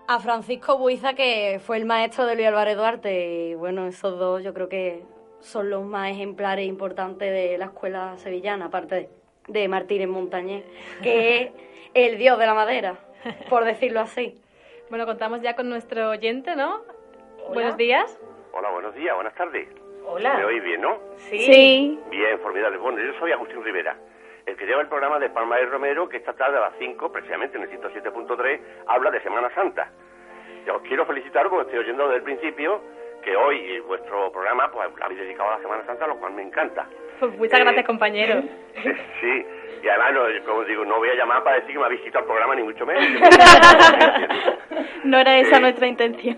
a Francisco Buiza, que fue el maestro de Luis Álvarez Duarte. Y bueno, esos dos yo creo que son los más ejemplares e importantes de la escuela sevillana, aparte de, de Martínez Montañés, que <laughs> es el dios de la madera, por decirlo así. Bueno, contamos ya con nuestro oyente, ¿no? Buenos días. Hola, buenos días, buenas tardes. Hola. ¿Me oís bien, no? Sí. Bien, formidable. Bueno, yo soy Agustín Rivera, el que lleva el programa de Palma y Romero, que esta tarde a las 5, precisamente en el 107.3, habla de Semana Santa. Y os quiero felicitar porque estoy oyendo desde el principio que hoy eh, vuestro programa pues lo habéis dedicado a la Semana Santa, lo cual me encanta. Pues muchas Eh, gracias, compañero. <laughs> Sí, y además, no, como digo, no voy a llamar para decir que me habéis visitado el programa, ni mucho menos. <laughs> <laughs> No era esa Sí. nuestra intención.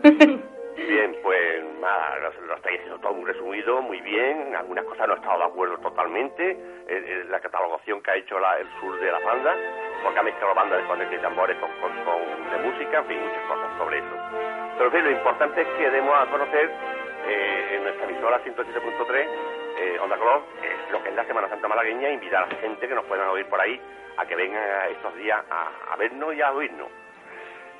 Bien, pues nada, lo, lo estáis haciendo todo muy resumido, muy bien. Algunas cosas no he estado de acuerdo totalmente. en- en la catalogación que ha hecho el sur de la banda, porque ha mezclado bandas de cornetas y tambores con, con, de música, en fin, muchas cosas sobre eso. Pero lo importante es que demos a conocer eh, en nuestra emisora 107.3, eh, Onda Color, lo que es la Semana Santa Malagueña, invitar a la gente que nos puedan oír por ahí a que vengan estos días a vernos y a oírnos.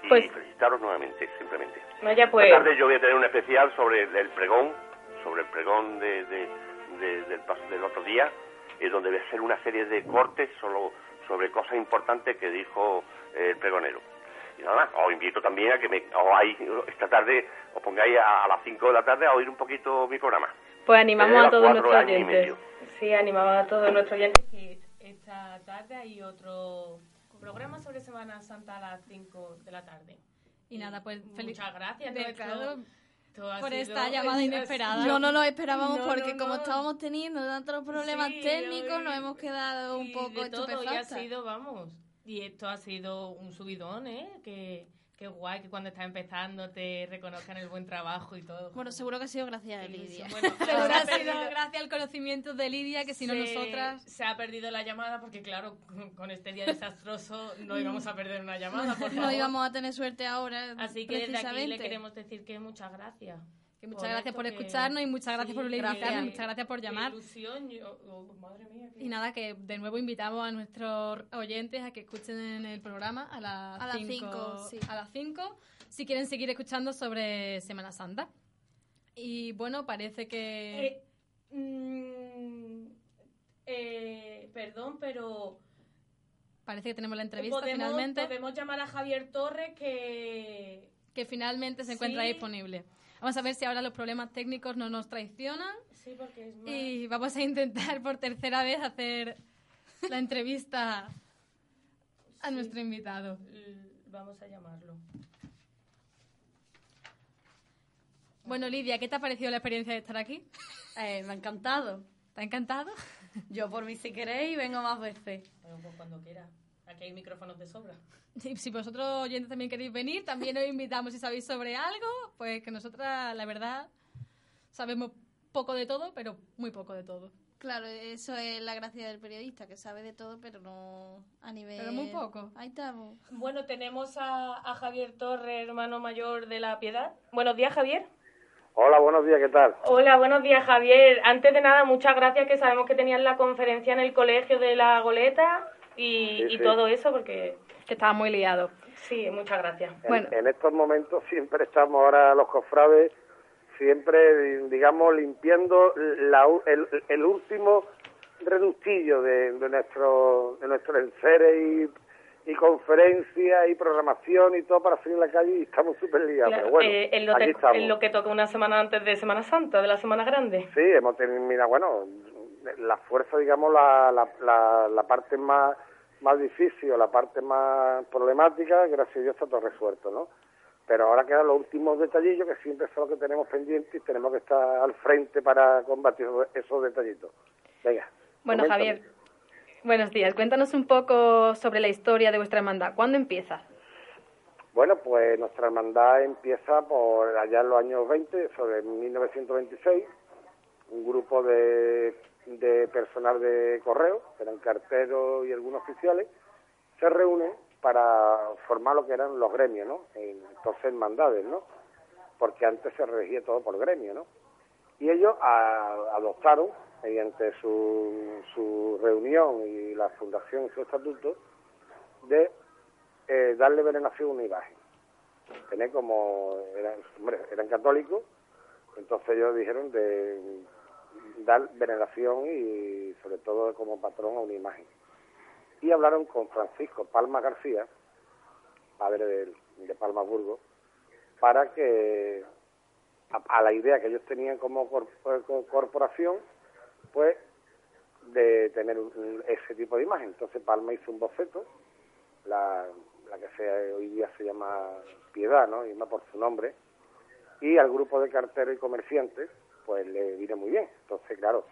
Y Pues- felicitaros nuevamente, simplemente. Vaya, pues. Esta tarde yo voy a tener un especial sobre el, el pregón, sobre el pregón de, de- de- del, pas- del otro día, eh, donde voy a hacer una serie de cortes solo sobre cosas importantes que dijo eh, el pregonero. Y nada más, os invito también a que me, os ahí, esta tarde os pongáis a, a las 5 de la tarde a oír un poquito mi programa. Pues animamos Desde a todos nuestros oyentes. Sí, animamos a todos nuestros oyentes que esta tarde hay otro programa sobre Semana Santa a las 5 de la tarde. Y nada, pues feliz. Muchas gracias, De- todo por sido- esta llamada inesperada. no nos lo esperábamos No, porque no, como no. estábamos teniendo tantos problemas Sí, técnicos, nos hemos quedado un y poco de todo, y ha sido, vamos, y esto ha sido un subidón, ¿eh? Que, Qué guay que cuando estás empezando te reconozcan el buen trabajo y todo. Bueno, seguro que ha sido gracias a Lidia. Bueno, <laughs> Seguro se ha sido gracias al conocimiento de Lidia, que si no nosotras... Se ha perdido la llamada porque, claro, con- este día desastroso no íbamos a perder una llamada, por <laughs> No favor. íbamos a tener suerte ahora. Así que desde aquí le queremos decir que muchas gracias. Que muchas gracias por escucharnos y muchas gracias por invitarnos, muchas gracias por llamar. Qué ilusión, yo- oh, madre mía. qué- Y nada, que de nuevo invitamos a nuestros oyentes a que escuchen el programa a las A las 5. cinco, sí. A las 5, si quieren seguir escuchando sobre Semana Santa. Y bueno, parece que... Eh, mm, eh, perdón, pero Parece que tenemos la entrevista podemos, finalmente. podemos llamar a Javier Torres que que finalmente se encuentra Sí. disponible. Vamos a ver si ahora los problemas técnicos no nos traicionan sí porque es más- y vamos a intentar por tercera vez hacer la entrevista a Sí. nuestro invitado. Vamos a llamarlo. Bueno, Lidia, ¿qué te ha parecido la experiencia de estar aquí? Eh, me ha encantado. ¿Te ha encantado? Yo por mí si queréis vengo más veces. Bueno, pues cuando quiera. Aquí hay micrófonos de sobra. <laughs> Sí, si vosotros oyentes también queréis venir, también os invitamos si sabéis sobre algo, pues que nosotras, la verdad, sabemos poco de todo, pero muy poco de todo. Claro, eso es la gracia del periodista, que sabe de todo, pero no a nivel... Pero muy poco. Ahí estamos. Bueno, tenemos a, a Javier Torres, hermano mayor de la Piedad. Buenos días, Javier. Hola, buenos días, ¿qué tal? Hola, buenos días, Javier. Antes de nada, muchas gracias que sabemos que tenías la conferencia en el colegio de la Goleta y, Sí, y sí. todo eso, porque Que estaba muy liado. sí, muchas gracias. En, en estos momentos siempre estamos ahora los cofrades, siempre, digamos, limpiando la el, el último reductillo de, de nuestro de nuestros enseres y, y conferencias y programación y todo para salir a la calle y estamos súper liados. Claro, pero bueno, eh, en, lo aquí te- estamos. en lo que toca una semana antes de Semana Santa, de la Semana Grande. Sí, hemos terminado, bueno, la fuerza, digamos, la, la, la, la parte más, más difícil, o la parte más problemática, gracias a Dios está todo resuelto, ¿no? Pero ahora quedan los últimos detallillos que siempre son los que tenemos pendientes y tenemos que estar al frente para combatir esos detallitos. Venga. Bueno, coméntame. Javier, buenos días. Cuéntanos un poco sobre la historia de vuestra hermandad. ¿Cuándo empieza? Bueno, pues nuestra hermandad empieza por allá en los años 20, sobre 1926. Un grupo de, de personal de correo, que eran carteros y algunos oficiales, se reúnen para formar lo que eran los gremios, ¿no? Entonces hermandades, ¿no? Porque antes se regía todo por gremio, ¿no? Y ellos adoptaron, mediante su, su reunión y la fundación y su estatuto, de eh, darle veneración a una imagen. Tener como, eran, hombre, eran católicos, entonces ellos dijeron de dar veneración y sobre todo como patrón a una imagen. Y hablaron con Francisco Palma García, padre de, Palma Burgos, para que a, la idea que ellos tenían como co- corporación, pues de tener un- ese tipo de imagen. Entonces Palma hizo un boceto, la, que sea, hoy día se llama Piedad, ¿no? Y más por su nombre. Y al grupo de carteros y comerciantes, pues le vino muy bien. Entonces, claro,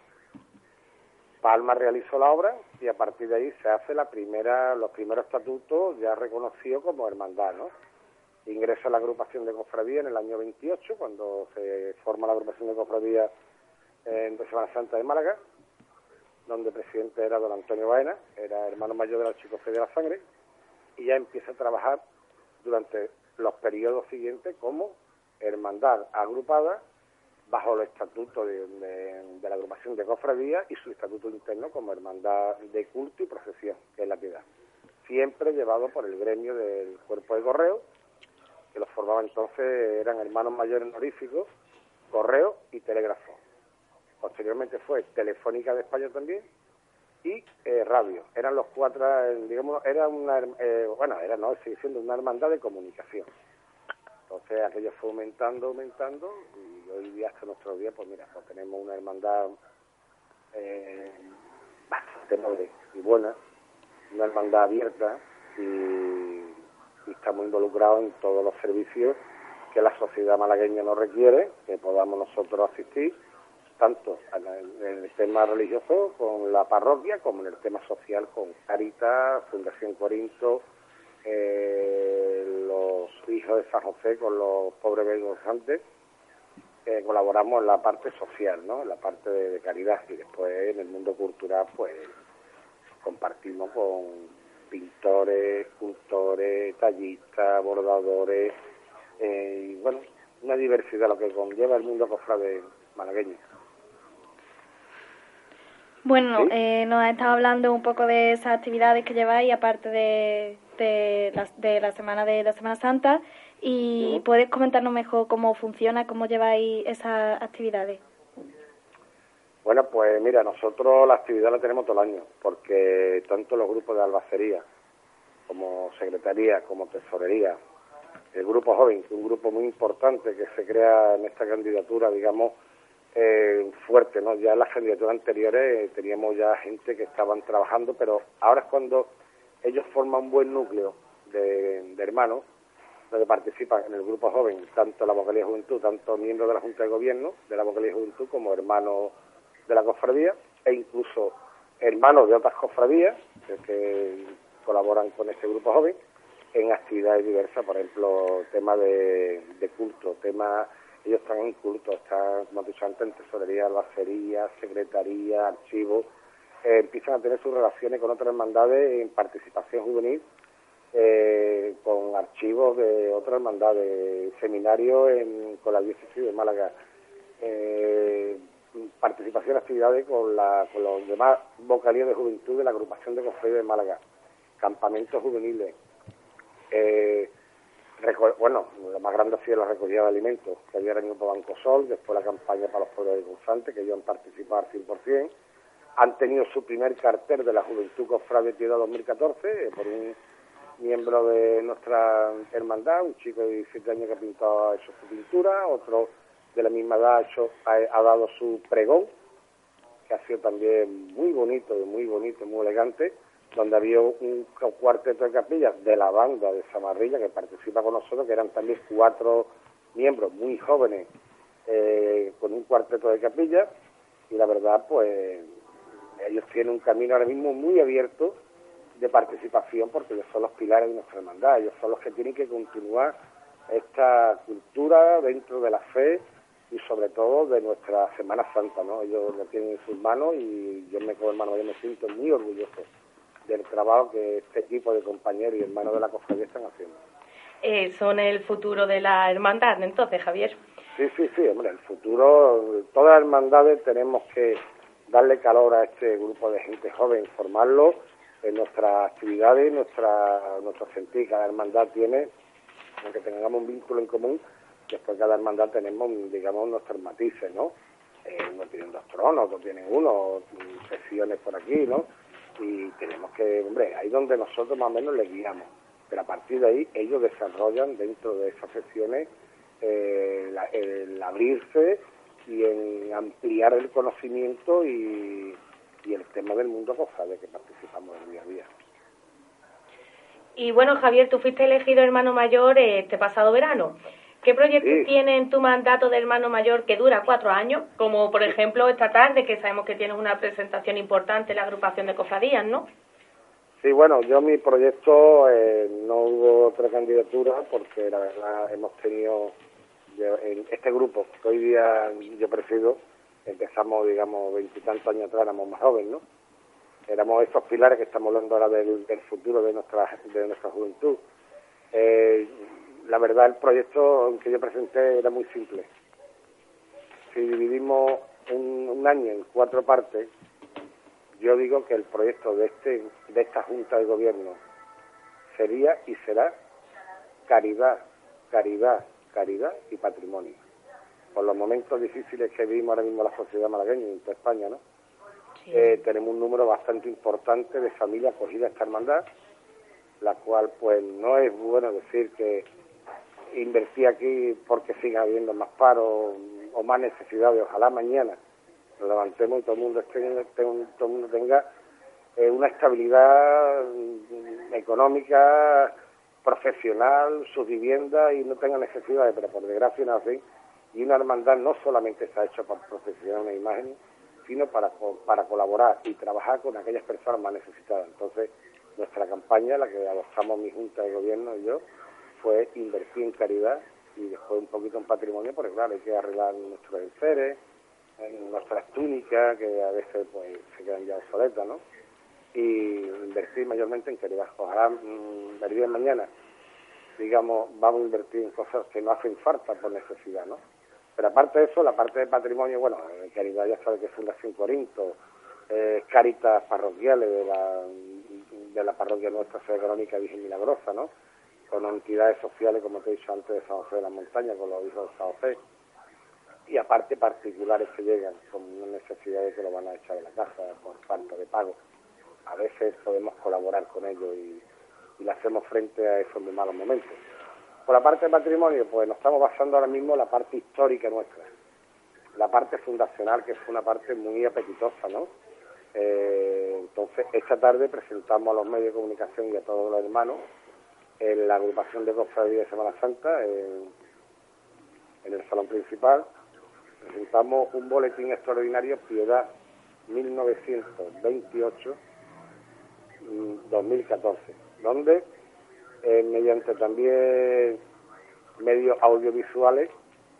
Palma realizó la obra y a partir de ahí se hace la primera, los primeros estatutos ya reconocidos como hermandad, ¿no? Ingresa a la agrupación de cofradía en el año 28, cuando se forma la agrupación de cofradía en Semana Santa de Málaga, donde presidente era don Antonio Baena, era hermano mayor de la Archicofradía de la Sangre, y ya empieza a trabajar durante los periodos siguientes como hermandad agrupada bajo el estatuto de, la agrupación de cofradía y su estatuto interno como hermandad de culto y procesión, que es la piedad. Siempre llevado por el gremio del cuerpo de correo, que los formaba entonces, eran hermanos mayores honoríficos, correo y telégrafo. Posteriormente fue Telefónica de España también y eh, radio. Eran los cuatro, eh, digamos, era una, eh, bueno, era, no, sigue siendo una hermandad de comunicación. Entonces aquello fue aumentando, aumentando y hoy día hasta nuestro día, pues mira, pues tenemos una hermandad eh, bastante noble y buena, una hermandad abierta y, estamos involucrados en todos los servicios que la sociedad malagueña nos requiere, que podamos nosotros asistir, tanto en el, en el tema religioso con la parroquia como en el tema social con Caritas, Fundación Corinto, eh, los hijos de San José con los pobres vergonzantes, eh, colaboramos en la parte social, ¿no? En la parte de, de caridad y después en el mundo cultural, pues compartimos con pintores, escultores, tallistas, bordadores, eh, y bueno, una diversidad lo que conlleva el mundo cofrade malagueño. Bueno, ¿Sí? eh, nos ha estado hablando un poco de esas actividades que lleváis, aparte de, de, la, de la semana de la Semana Santa, y puedes comentarnos mejor cómo funciona, cómo lleváis esas actividades. Bueno, pues mira, nosotros la actividad la tenemos todo el año, porque tanto los grupos de albacería, como secretaría, como tesorería, el grupo joven, que es un grupo muy importante que se crea en esta candidatura, digamos, eh, fuerte, ¿no? Ya en las candidaturas anteriores eh, teníamos ya gente que estaban trabajando, pero ahora es cuando ellos forman un buen núcleo de, de hermanos, donde participan en el grupo joven, tanto la vocalía de juventud, tanto miembros de la Junta de Gobierno de la vocalía de juventud como hermanos de la cofradía e incluso hermanos de otras cofradías que, colaboran con este grupo joven en actividades diversas, por ejemplo, tema de, culto, tema, ellos están en culto, están, como he dicho antes, en tesorería, albacería, secretaría, archivo, eh, empiezan a tener sus relaciones con otras hermandades en participación juvenil, eh, con archivos de otras hermandades, seminarios en, con la diócesis de Málaga, eh, participación en actividades con, la, con los demás vocalías de juventud de la agrupación de cofradías de Málaga, campamentos juveniles, eh, bueno, lo más grande ha sido la recogida de alimentos, que había el grupo Banco Sol, después la campaña para los pueblos de Gonzante, que ellos han participado al 100%, han tenido su primer cartel de la Juventud Cofrade Piedad 2014, eh, por un miembro de nuestra hermandad, un chico de 17 años que ha pintado, ha hecho su pintura, otro de la misma edad ha, hecho- ha, dado su pregón, que ha sido también muy bonito, muy bonito, muy elegante, donde había un cuarteto de capillas de la banda de Samarrilla que participa con nosotros, que eran también cuatro miembros muy jóvenes eh, con un cuarteto de capillas, y la verdad, pues ellos tienen un camino ahora mismo muy abierto de participación porque ellos son los pilares de nuestra hermandad, ellos son los que tienen que continuar esta cultura dentro de la fe y sobre todo de nuestra Semana Santa, ¿no? Ellos lo tienen en sus manos y yo me como hermano, yo me siento muy orgulloso del trabajo que este equipo de compañeros y hermanos de la cofradía están haciendo. Eh, son el futuro de la hermandad, entonces, Javier. Sí, sí, sí, hombre, el futuro, todas las hermandades tenemos que darle calor a este grupo de gente joven, formarlo en nuestras actividades, nuestra, nuestro sentir. Cada hermandad tiene, aunque tengamos un vínculo en común, después cada hermandad tenemos, digamos, nuestros matices, ¿no? Eh, unos tienen dos tronos, otros tienen uno, sesiones por aquí, ¿no? Y tenemos que, hombre, ahí donde nosotros más o menos les guiamos. Pero a partir de ahí ellos desarrollan dentro de esas sesiones eh, la- el abrirse y en ampliar el conocimiento y, y el tema del mundo cofrade que participamos en el día a día. Y bueno, Javier, tú fuiste elegido hermano mayor eh, este pasado verano. ¿Qué proyectos Sí. tiene en tu mandato de hermano mayor que dura cuatro años? Como por ejemplo esta tarde, que sabemos que tienes una presentación importante en la agrupación de cofradías, ¿no? Sí, bueno, yo mi proyecto eh, no hubo otra candidatura porque la verdad hemos tenido en este grupo que hoy día yo presido, empezamos digamos veintitantos años atrás, éramos más jóvenes, ¿no? Éramos esos pilares que estamos hablando ahora del, del futuro de nuestra de nuestra juventud. Eh, la verdad el proyecto que yo presenté era muy simple. Si dividimos un, un año en cuatro partes, yo digo que el proyecto de este de esta junta de gobierno sería y será caridad, caridad, caridad y patrimonio. Por los momentos difíciles que vivimos ahora mismo la sociedad malagueña y en toda España, ¿no? Eh, tenemos un número bastante importante de familias acogidas a esta hermandad, la cual pues no es bueno decir que invertí aquí porque siga habiendo más paro o más necesidades. Ojalá mañana nos levantemos y todo el mundo, esté, tenga- todo el mundo tenga eh, una estabilidad mm, económica, profesional, sus viviendas y no tenga necesidades, pero por desgracia no así. Y una hermandad no solamente está hecha por profesionales e imágenes, sino para, para colaborar y trabajar con aquellas personas más necesitadas. Entonces, nuestra campaña, la que adoptamos mi Junta de Gobierno y yo, fue invertir en caridad y después un poquito en patrimonio, porque claro, hay que arreglar nuestros enseres, en nuestras túnicas, que a veces pues se quedan ya obsoletas, ¿no? Y invertir mayormente en caridad. Ojalá mmm, el día de mañana, digamos, vamos a invertir en cosas que no hacen falta por necesidad, ¿no? Pero aparte de eso, la parte de patrimonio, bueno, en caridad ya sabe que es Fundación Corinto, eh, caritas parroquiales de la, de la parroquia nuestra Sede Económica Virgen Milagrosa, ¿no? Con entidades sociales, como te he dicho antes, de San José de la Montaña, con los hijos de San José. Y aparte particulares que llegan con necesidad de que lo van a echar de la casa por falta de pago. A veces podemos colaborar con ellos y, y hacemos frente a esos muy malos momentos. Por la parte de patrimonio, pues nos estamos basando ahora mismo en la parte histórica nuestra, la parte fundacional, que es una parte muy apetitosa, ¿no? Eh, entonces, esta tarde presentamos a los medios de comunicación y a todos los hermanos en la agrupación de cofradía de Semana Santa, en, el salón principal, presentamos un boletín extraordinario Piedad 1928-2014, donde eh, mediante también medios audiovisuales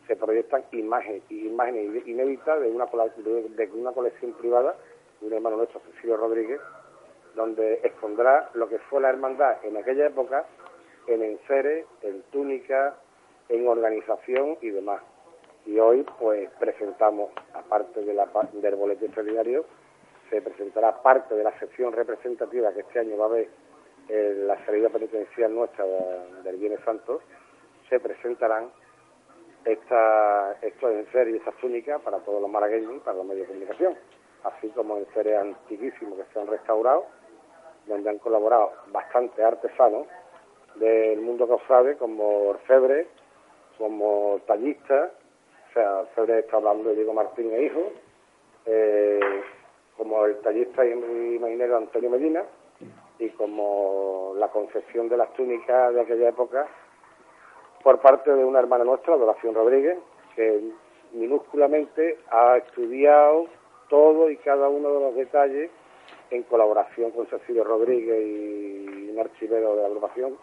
se proyectan imágenes, imágenes inéditas de una, de, de una colección privada de un hermano nuestro, Cecilio Rodríguez, donde expondrá lo que fue la hermandad en aquella época en enseres, en túnica, en organización y demás. Y hoy, pues, presentamos, aparte de la, del boletín extraordinario, se presentará parte de la sección representativa que este año va a haber en la salida penitencial nuestra del Viernes Santo, se presentarán esta, estos enseres y estas túnicas para todos los malagueños y para los medios de comunicación, así como enseres antiquísimos que se han restaurado, donde han colaborado bastantes artesanos del mundo cofrade, como orfebre, como tallistas, o sea, orfebre está hablando de Diego Martín e hijo, eh, como el tallista y imaginero Antonio Medina, y como la concepción de las túnicas de aquella época por parte de una hermana nuestra, Doración Rodríguez, que minúsculamente ha estudiado todo y cada uno de los detalles en colaboración con Cecilio Rodríguez y un archivero de la agrupación,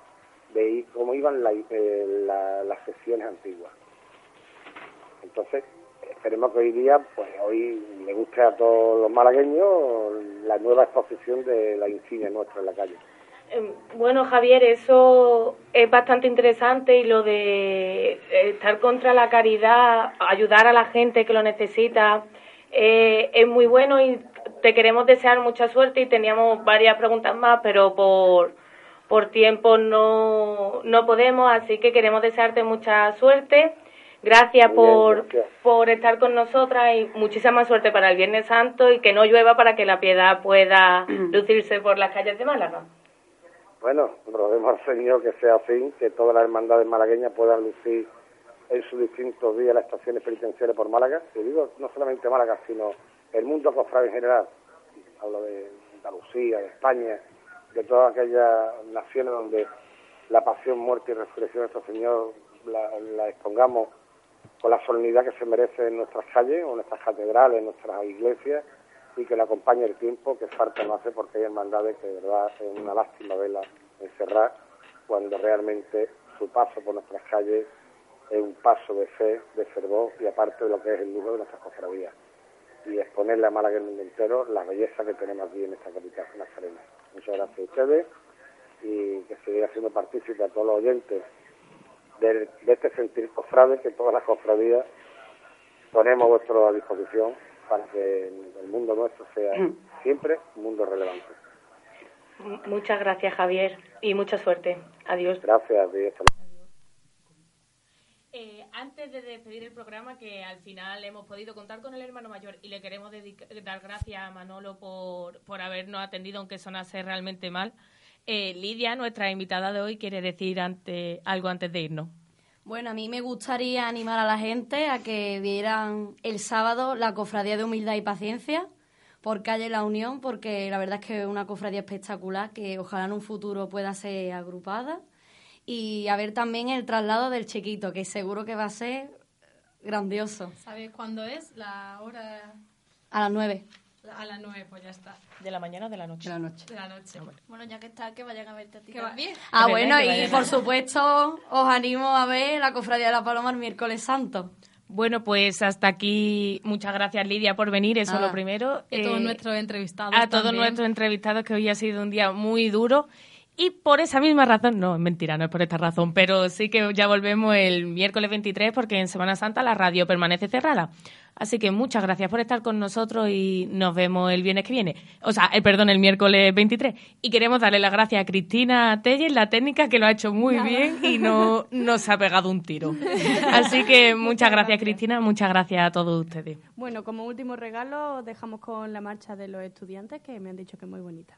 de cómo iban eh, la, las sesiones antiguas. Entonces, esperemos que hoy día, pues hoy le guste a todos los malagueños la nueva exposición de la insignia nuestra en la calle. Bueno, Javier, eso es bastante interesante y lo de estar contra la caridad, ayudar a la gente que lo necesita, eh, es muy bueno y te queremos desear mucha suerte y teníamos varias preguntas más, pero por, por tiempo no, no podemos, así que queremos desearte mucha suerte. Gracias por, por estar con nosotras y muchísima suerte para el Viernes Santo y que no llueva para que la piedad pueda <clears throat> lucirse por las calles de Málaga. Bueno, roguemos al Señor que sea así, que todas las hermandades malagueñas puedan lucir en sus distintos días las estaciones penitenciarias por Málaga. Y digo, no solamente Málaga, sino el mundo cofrade en general. Hablo de Andalucía, de España, de todas aquellas naciones donde la pasión, muerte y resurrección de nuestro Señor la, la expongamos con la solemnidad que se merece en nuestras calles en nuestras catedrales, en nuestras iglesias y que le acompañe el tiempo que falta no hace porque hay hermandades que de verdad es una lástima verla encerrar cuando realmente su paso por nuestras calles es un paso de fe, de fervor y aparte de lo que es el lujo de nuestras cofradías y exponerle a Málaga el mundo entero la belleza que tenemos aquí en esta capital nazarena. Muchas gracias a ustedes y que siga siendo partícipe a todos los oyentes de, de este sentir cofrade que todas las cofradías ponemos a vuestra disposición para que el mundo nuestro sea siempre un mundo relevante. Muchas gracias, Javier, y mucha suerte. Adiós. Gracias, adiós. Eh, antes de despedir el programa, que al final hemos podido contar con el hermano mayor y le queremos dar gracias a Manolo por, por habernos atendido, aunque sonase realmente mal, eh, Lidia, nuestra invitada de hoy, quiere decir ante, algo antes de irnos. Bueno, a mí me gustaría animar a la gente a que vieran el sábado la Cofradía de Humildad y Paciencia por calle La Unión, porque la verdad es que es una cofradía espectacular que ojalá en un futuro pueda ser agrupada. Y a ver también el traslado del chiquito, que seguro que va a ser grandioso. ¿Sabes cuándo es la hora? A las nueve. A las 9, pues ya está. ¿De la mañana o de la noche? De la noche. De la noche. Bueno, ya que está, que vayan a verte a ti también. Ah, bueno, y por supuesto os animo a ver la Cofradía de la Paloma el miércoles santo. Bueno, pues hasta aquí. Muchas gracias, Lidia, por venir. Eso es Nada. lo primero. Y a todos Eh, nuestros entrevistados. a todos nuestros entrevistados, que hoy ha sido un día muy duro. Y por esa misma razón, no, es mentira, no es por esta razón, pero sí que ya volvemos el miércoles 23 porque en Semana Santa la radio permanece cerrada. Así que muchas gracias por estar con nosotros y nos vemos el viernes que viene. O sea, el perdón, el miércoles 23. Y queremos darle las gracias a Cristina Telles, la técnica, que lo ha hecho muy bien y no nos ha pegado un tiro. <laughs> Así que muchas gracias, Cristina, muchas gracias a todos ustedes. Bueno, como último regalo, os dejamos con la marcha de los estudiantes, que me han dicho que es muy bonita.